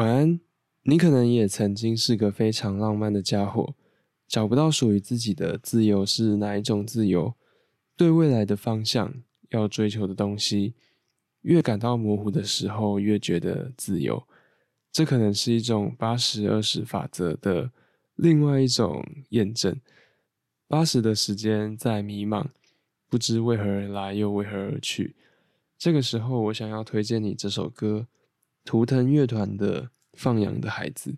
晚安。你可能也曾经是个非常浪漫的家伙，找不到属于自己的自由是哪一种自由？对未来的方向要追求的东西，越感到模糊的时候，越觉得自由。这可能是一种八十二十法则的另外一种验证。八十的时间在迷茫，不知为何而来，又为何而去。这个时候，我想要推荐你这首歌，图腾乐团的。放羊的孩子。